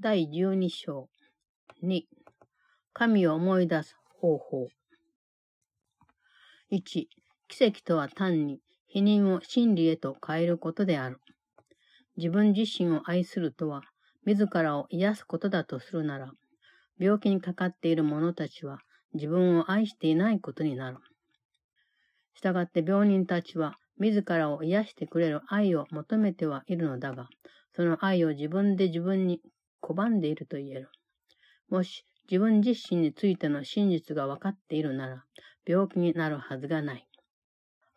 第12章2神を思い出す方法1奇跡とは単に否認を真理へと変えることである。自分自身を愛するとは自らを癒すことだとするなら、病気にかかっている者たちは自分を愛していないことになる。したがって病人たちは自らを癒してくれる愛を求めてはいるのだが、その愛を自分で自分に拒んでいると言える。もし自分自身についての真実が分かっているなら、病気になるはずがない。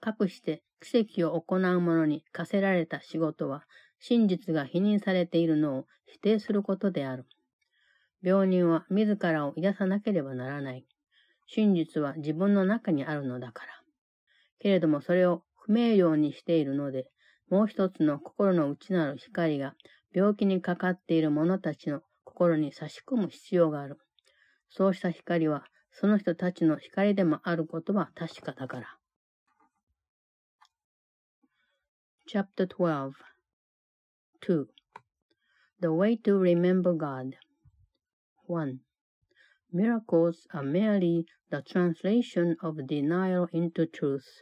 かくして奇跡を行う者に課せられた仕事は、真実が否認されているのを否定することである。病人は自らを癒さなければならない。真実は自分の中にあるのだから。けれどもそれを不明瞭にしているので、もう一つの心の内なる光が病気にかかっている者たちの心に差し込む必要がある。そうした光はその人たちの光でもあることは確かだから。Chapter 12 2. The way to remember God 1. Miracles are merely the translation of denial into truth.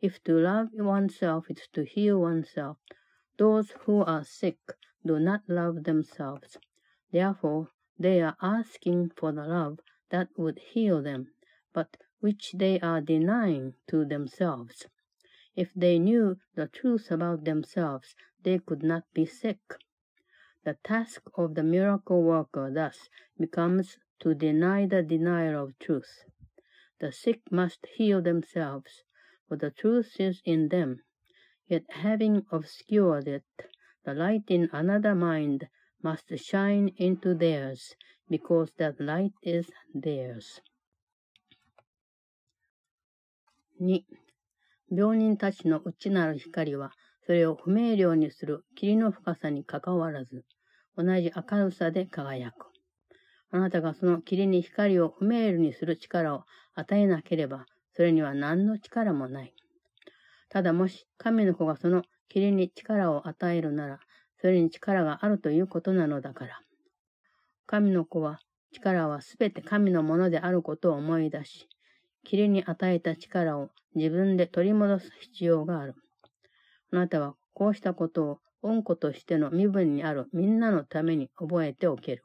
If to love oneself is to heal oneself, those who are sick do not love themselves. Therefore, they are asking for the love that would heal them, but which they are denying to themselves. If they knew the truth about themselves, they could not be sick. The task of the miracle worker thus becomes to deny the denial of truth. The sick must heal themselves, for the truth is in them. Yet having obscured it, the light in another mind must shine into theirs, because that light is theirs. 2. 病人たちの内なる光は、それを不明瞭にする霧の深さにかかわらず、同じ明るさで輝く。あなたがその霧に光を不明瞭にする力を与えなければ、それには何の力もない。ただもし神の子がその霧に力を与えるなら、それに力があるということなのだから。神の子は力はすべて神のものであることを思い出し、霧に与えた力を自分で取り戻す必要がある。あなたはこうしたことを恩子としての身分にあるみんなのために覚えておける。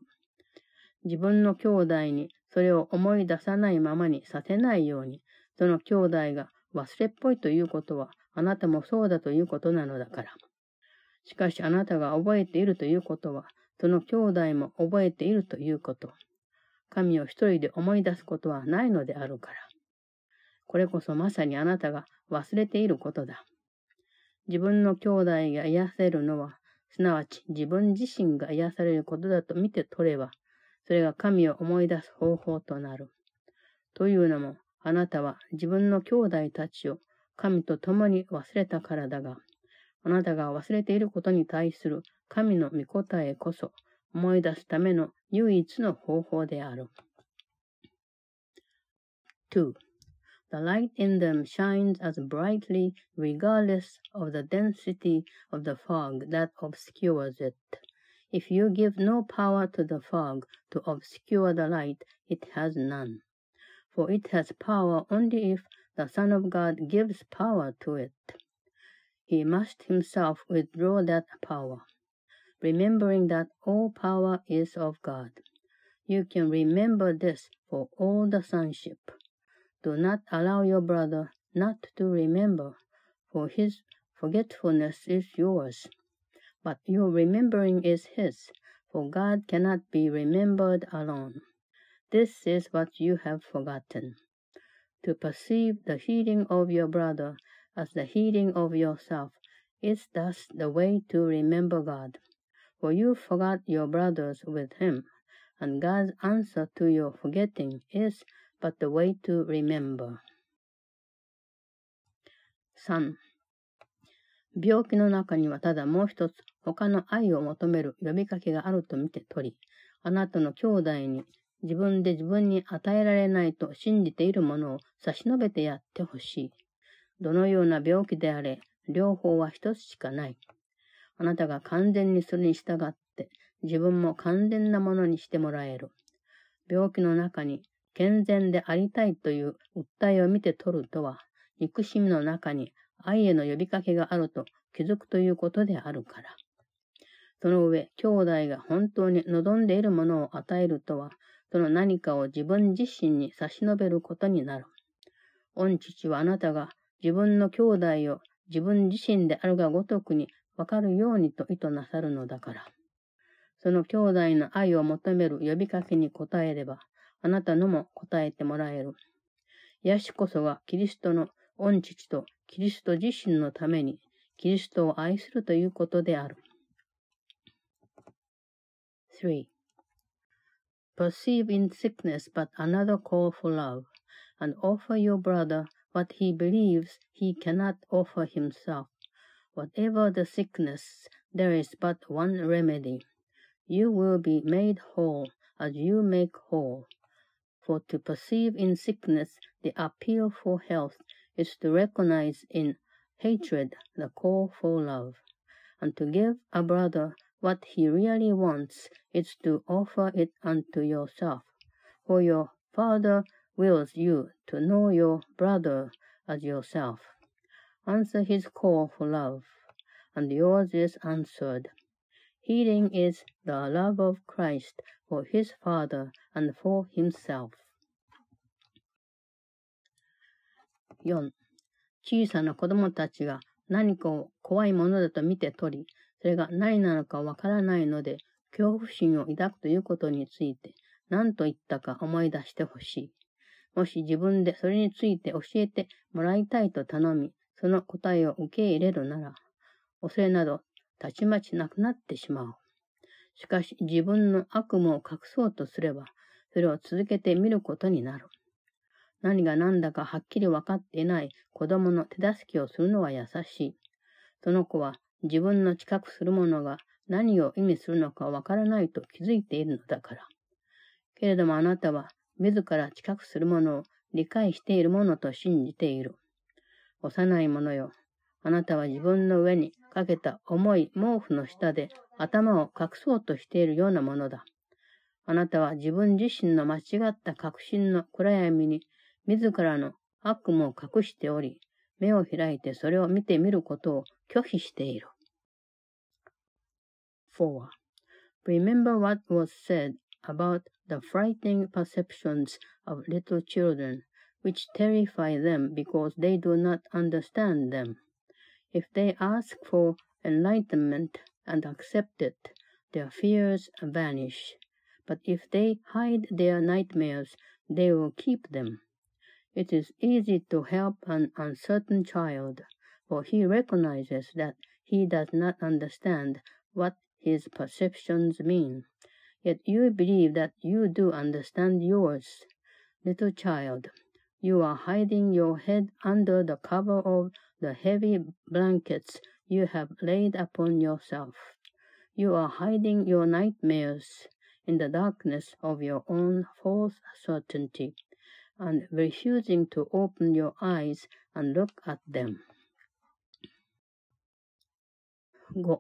自分の兄弟にそれを思い出さないままにさせないように、その兄弟が忘れっぽいということは、あなたもそうだということなのだから。しかしあなたが覚えているということは、その兄弟も覚えているということ。神を一人で思い出すことはないのであるから。これこそまさにあなたが忘れていることだ。自分の兄弟が癒せるのは、すなわち自分自身が癒されることだと見て取れば、それが神を思い出す方法となる。というのも、あなたは自分の兄弟たちを神と共に忘れたからだが、あなたが忘れていることに対する神の御答えこそ思い出すための唯一の方法である。2. The light in them shines as brightly regardless of the density of the fog that obscures it. If you give no power to the fog to obscure the light, it has none. for it has power only if the Son of God gives power to it. He must himself withdraw that power, remembering that all power is of God. You can remember this for all the sonship. Do not allow your brother not to remember, for his forgetfulness is yours. But your remembering is his, for God cannot be remembered alone. This is what you have forgotten To perceive the healing of your brother as the healing of yourself is thus the way to remember God. For you forgot your brothers with him, and God's answer to your forgetting is but the way to remember. 3. 病気の中にはただもう一つ他の愛を求める呼びかけがあると見て取り、あなたの兄弟に 自分で自分に与えられないと信じているものを差し伸べてやってほしい。どのような病気であれ、両方は一つしかない。あなたが完全にそれに従って、自分も完全なものにしてもらえる。病気の中に健全でありたいという訴えを見て取るとは、憎しみの中に愛への呼びかけがあると気づくということであるから。その上、兄弟が本当に望んでいるものを与えるとは、その何かを自分自身に差し伸べることになる。御父はあなたが自分の兄弟を自分自身であるがごとくにわかるようにと意図なさるのだから。その兄弟の愛を求める呼びかけに応えれば、あなたのも答えてもらえる。癒しこそがキリストの御父とキリスト自身のためにキリストを愛するということである。3. Perceive in sickness but another call for love, and offer your brother what he believes he cannot offer himself. Whatever the sickness, there is but one remedy. You will be made whole as you make whole. For to perceive in sickness the appeal for health is to recognize in hatred the call for love. And to give a brother what he really wants is to offer it unto yourself. For your Father wills you to know your brother as yourself. Answer his call for love, and yours is answered. Healing is the love of Christ for his Father and for himself. 4. 小さな子供たちが何かを怖いものだと見て取り、 それが何なのかわからないので、恐怖心を抱くということについて、何と言ったか思い出してほしい。もし自分でそれについて教えてもらいたいと頼み、その答えを受け入れるなら、恐れなどたちまちなくなってしまう。しかし自分の悪夢を隠そうとすれば、それを続けてみることになる。何が何だかはっきり分かっていない子供の手助けをするのは優しい。その子は自分の知覚するものが何を意味するのか分からないと気づいているのだから。けれどもあなたは自ら知覚するものを理解しているものと信じている。幼い者よ。あなたは自分の上にかけた重い毛布の下で頭を隠そうとしているようなものだ。あなたは自分自身の間違った確信の暗闇に自らの悪夢を隠しており、目を開いてそれを見てみることを拒否している。4. Remember what was said about the frightening perceptions of little children, which terrify them because they do not understand them. If they ask for enlightenment and accept it, their fears vanish. But if they hide their nightmares, they will keep them. It is easy to help an uncertain child, for he recognizes that he does not understand what his perceptions mean. Yet you believe that you do understand yours. Little child, you are hiding your head under the cover of the heavy blankets you have laid upon yourself. You are hiding your nightmares in the darkness of your own false certainty and refusing to open your eyes and look at them. 5.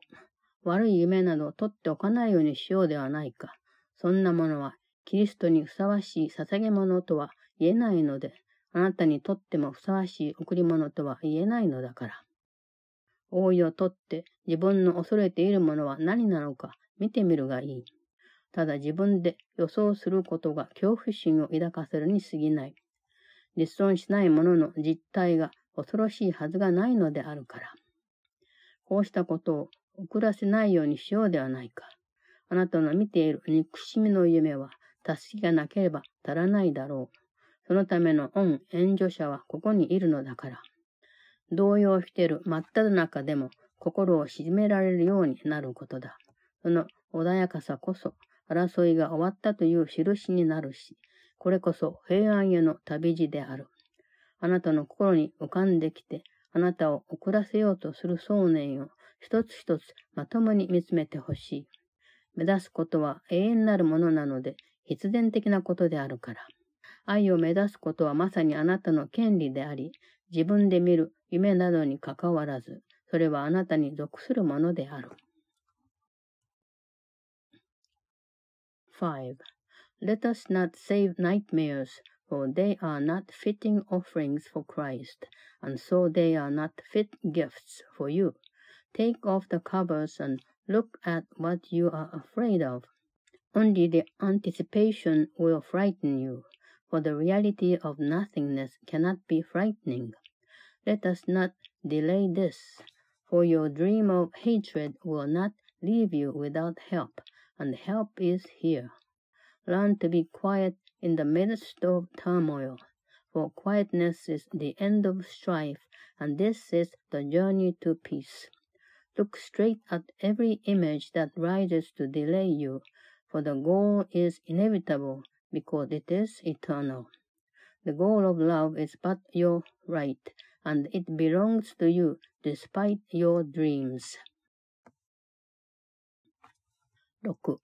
悪い夢などを取っておかないようにしようではないか。そんなものはキリストにふさわしい捧げ物とは言えないので、あなたにとってもふさわしい贈り物とは言えないのだから。王位をとって自分の恐れているものは何なのか見てみるがいい。ただ自分で予想することが恐怖心を抱かせるに過ぎない。実存しないものの実態が恐ろしいはずがないのであるから。こうしたことを遅らせないようにしようではないか。あなたの見ている憎しみの夢は助けがなければ足らないだろう。そのための恩援助者はここにいるのだから。動揺している真っ只中でも心を鎮められるようになることだ。その穏やかさこそ争いが終わったという印になるし、これこそ平安への旅路である。あなたの心に浮かんできて、あなたを遅らせようとする想念を一つ一つまともに見つめてほしい。目指すことは永遠なるものなので、必然的なことであるから。愛を目指すことはまさにあなたの権利であり、自分で見る夢などにかかわらず、それはあなたに属するものである。5. Let us not save nightmares, for they are not fitting offerings for Christ, and so they are not fit gifts for you. Take off the covers and look at what you are afraid of. Only the anticipation will frighten you, for the reality of nothingness cannot be frightening. Let us not delay this, for your dream of hatred will not leave you without help, and help is here. Learn to be quiet in the midst of turmoil, for quietness is the end of strife, and this is the journey to peace. Look straight at every image that rises to delay you, for the goal is inevitable because it is eternal. The goal of love is but your right, and it belongs to you despite your dreams. 6.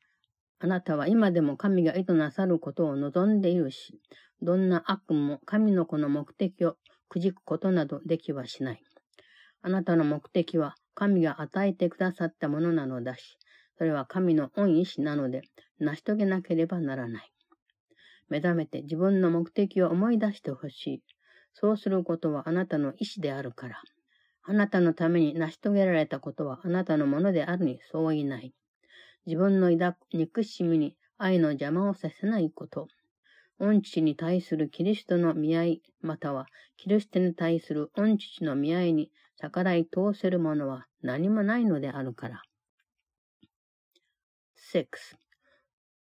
あなたは今でも神が意図なさることを望んでいるし、どんな悪も神の子の目的をくじくことなどできはしない。あなたの目的は神が与えてくださったものなのだし、それは神の恩意志なので、成し遂げなければならない。目覚めて自分の目的を思い出してほしい。そうすることはあなたの意志であるから。あなたのために成し遂げられたことはあなたのものであるにそういない。自分の抱く憎しみに愛の邪魔をさせないこと。恩父に対するキリストの見合い、またはキリストに対する恩父の見合いに逆らい通せるものは何もないのであるから。6.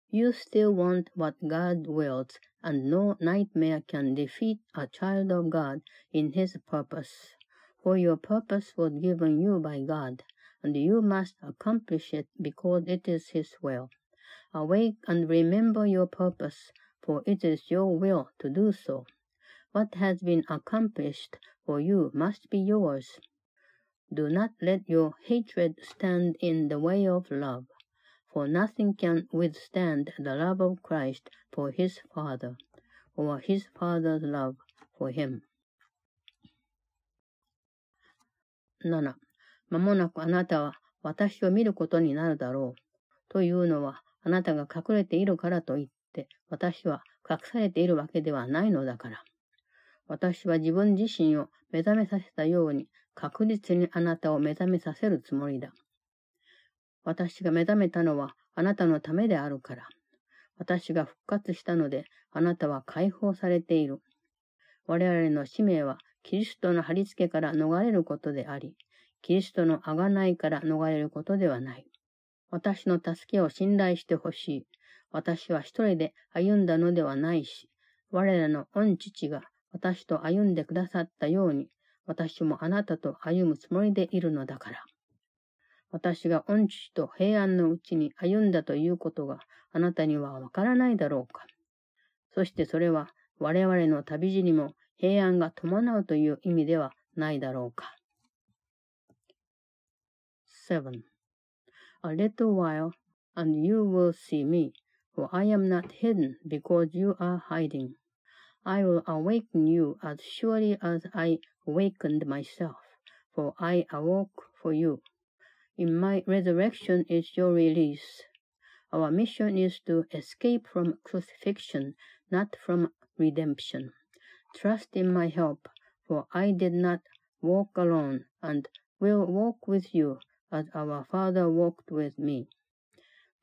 You still want what God wills, and no nightmare can defeat a child of God in his purpose. For your purpose was given you by God, and you must accomplish it because it is his will. Awake and remember your purpose, for it is your will to do so. What has been accomplished for you must be yours. Do not let your hatred stand in the way of love, for nothing can withstand the love of Christ for his Father, or his Father's love for him. 7. まもなくあなたは私を見ることになるだろう。というのは、あなたが隠れているからといって、私は隠されているわけではないのだから。私は自分自身を目覚めさせたように、確実にあなたを目覚めさせるつもりだ。私が目覚めたのはあなたのためであるから。私が復活したので、あなたは解放されている。我々の使命は、キリストの貼り付けから逃れることであり、キリストの贖いから逃れることではない。私の助けを信頼してほしい。私は一人で歩んだのではないし、我らの御父が私と歩んでくださったように、私もあなたと歩むつもりでいるのだから。私が恩父と平安のうちに歩んだということがあなたにはわからないだろうか。そしてそれは我々の旅路にも平安が伴うという意味ではないだろうか。7. A little while, and you will see me, for I am not hidden because you are hiding. I will awaken you as surely as I awakened myself, for I awoke for you. In my resurrection is your release. Our mission is to escape from crucifixion, not from redemption. Trust in my help, for I did not walk alone, and will walk with you as our Father walked with me.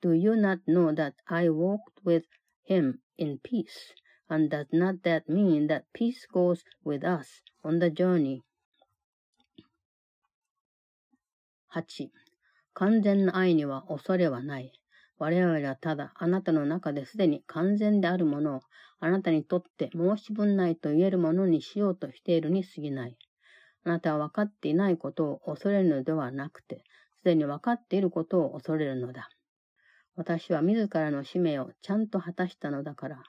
Do you not know that I walked with him in peace? And does not that mean that peace goes with us on the journey? 8. 完全な愛には恐れはない。我々はただあなたの中ですでに完全であるものをあなたにとって申し分ないと言えるものにしようとしているに過ぎない。あなたは分かっていないことを恐れるのではなくて、すでに分かっていることを恐れるのだ。私は自らの使命をちゃんと果たしたのだから、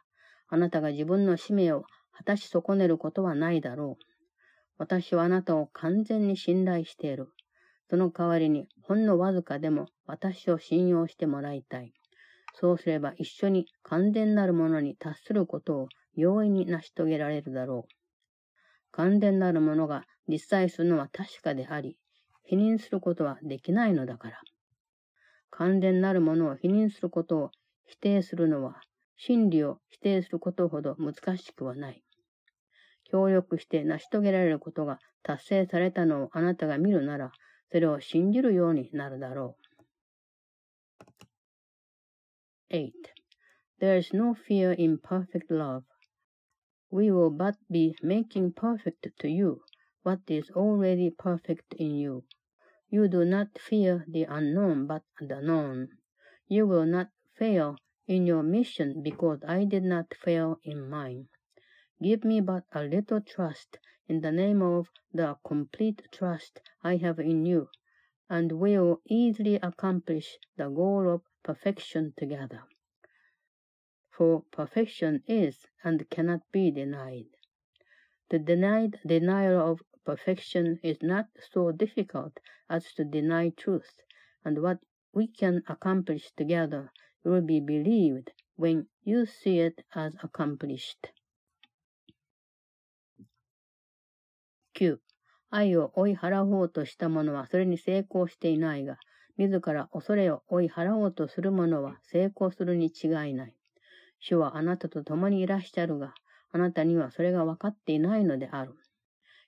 あなたが自分の使命を果たし損ねることはないだろう。私はあなたを完全に信頼している。その代わりに、ほんのわずかでも私を信用してもらいたい。そうすれば一緒に完全なるものに達することを容易に成し遂げられるだろう。完全なるものが実際するのは確かであり、否認することはできないのだから。完全なるものを否認することを否定するのは、真理を否定することほど難しくはない。協力して成し遂げられることが達成されたのをあなたが見るなら、それを信じるようになるだろう。8. There is no fear in perfect love. We will but be making perfect to you what is already perfect in you. You do not fear the unknown but the known. You will not fail in your mission because I did not fail in mine. Give me but a little trust in the name of the complete trust I have in you, and we will easily accomplish the goal of perfection together. For perfection is and cannot be denied. The denied denial of perfection is not so difficult as to deny truth, and what we can accomplish together will be believed when you see it as accomplished. 9. 愛を追い払おうとした者はそれに成功していないが、自ら恐れを追い払おうとする者は成功するに違いない。主はあなたと共にいらっしゃるが、あなたにはそれが分かっていないのである。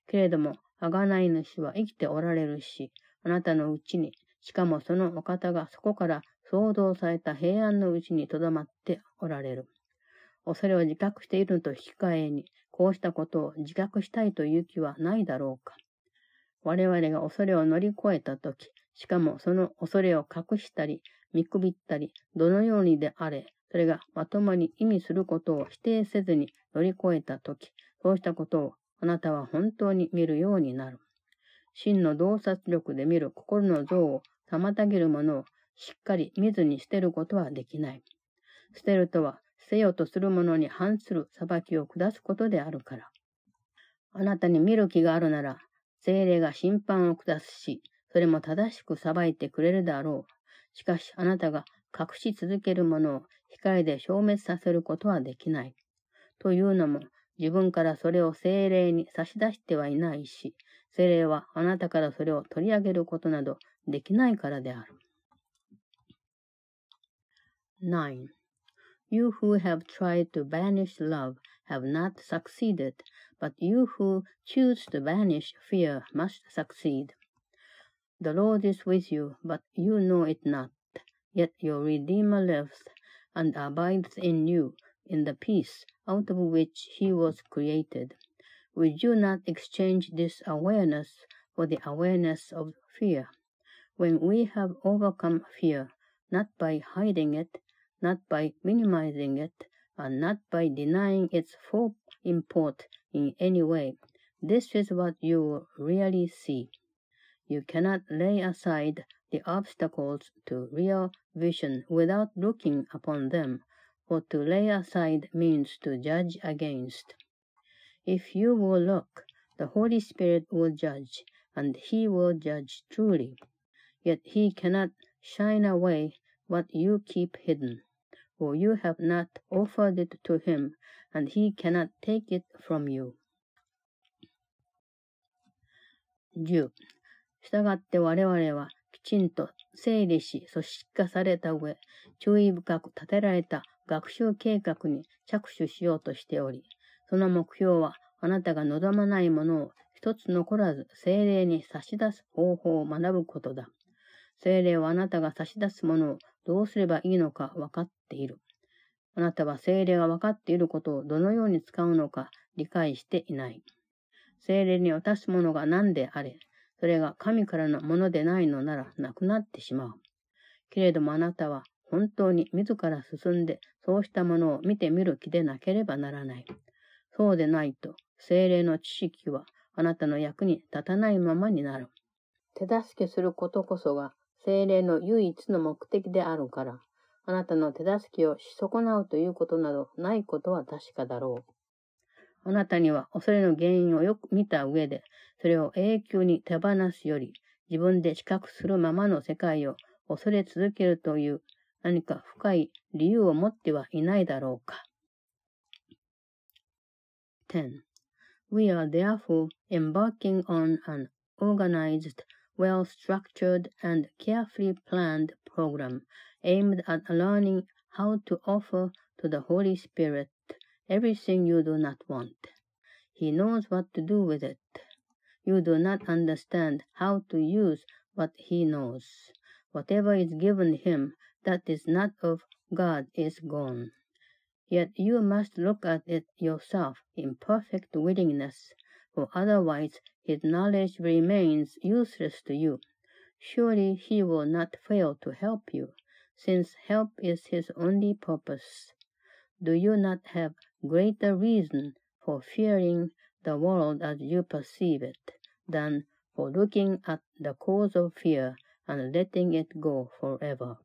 けれども、あがない主は生きておられるし、あなたのうちに、しかもそのお方がそこから創造された平安のうちにとどまっておられる。恐れを自覚しているのと引き換えに、こうしたことを自覚したいという気はないだろうか。我々が恐れを乗り越えたとき、しかもその恐れを隠したり、見くびったり、どのようにであれ、それがまともに意味することを否定せずに乗り越えたとき、そうしたことをあなたは本当に見るようになる。真の洞察力で見る心の像を妨げるものをしっかり見ずに捨てることはできない。捨てるとは、捨てよとするものに反する裁きを下すことであるから。あなたに見る気があるなら、精霊が審判を下すし、それも正しく裁いてくれるだろう。しかし、あなたが隠し続けるものを光で消滅させることはできない。というのも、自分からそれを精霊に差し出してはいないし、精霊はあなたからそれを取り上げることなどできないからである。9. You who have tried to banish love have not succeeded, but you who choose to banish fear must succeed. The Lord is with you, but you know it not. Yet your Redeemer lives and abides in you in the peace out of which he was created. Would you not exchange this awareness for the awareness of fear? When we have overcome fear, not by hiding it, not by minimizing it, and not by denying its full import in any way, this is what you really see. You cannot lay aside the obstacles to real vision without looking upon them for to lay aside means to judge against. If you will look, the Holy Spirit will judge, and he will judge truly. Yet he cannot shine away what you keep hidden, for you have not offered it to him, and he cannot take it from you. 10. 従って我々はきちんと整理し組織化された上、注意深く立てられた学習計画に着手しようとしており、その目標はあなたが望まないものを一つ残らず精霊に差し出す方法を学ぶことだ。精霊はあなたが差し出すものをどうすればいいのか分かっている。あなたは精霊が分かっていることをどのように使うのか理解していない。精霊に渡すものが何であれ、それが神からのものでないのならなくなってしまう。けれどもあなたは本当に自ら進んでそうしたものを見てみる気でなければならない。そうでないと、精霊の知識はあなたの役に立たないままになる。手助けすることこそが精霊の唯一の目的であるから、あなたの手助けをし損なうということなどないことは確かだろう。あなたには恐れの原因をよく見た上で、それを永久に手放すより、自分で知覚するままの世界を恐れ続けるという何か深い理由を持ってはいないだろうか。10. We are therefore embarking on an organized, well structured, and carefully planned program aimed at learning how to offer to the Holy Spirit everything you do not want. He knows what to do with it. You do not understand how to use what he knows. Whatever is given him that is not of God is gone. Yet you must look at it yourself in perfect willingness, for otherwise his knowledge remains useless to you. Surely he will not fail to help you, since help is his only purpose. Do you not have greater reason for fearing the world as you perceive it than for looking at the cause of fear and letting it go forever?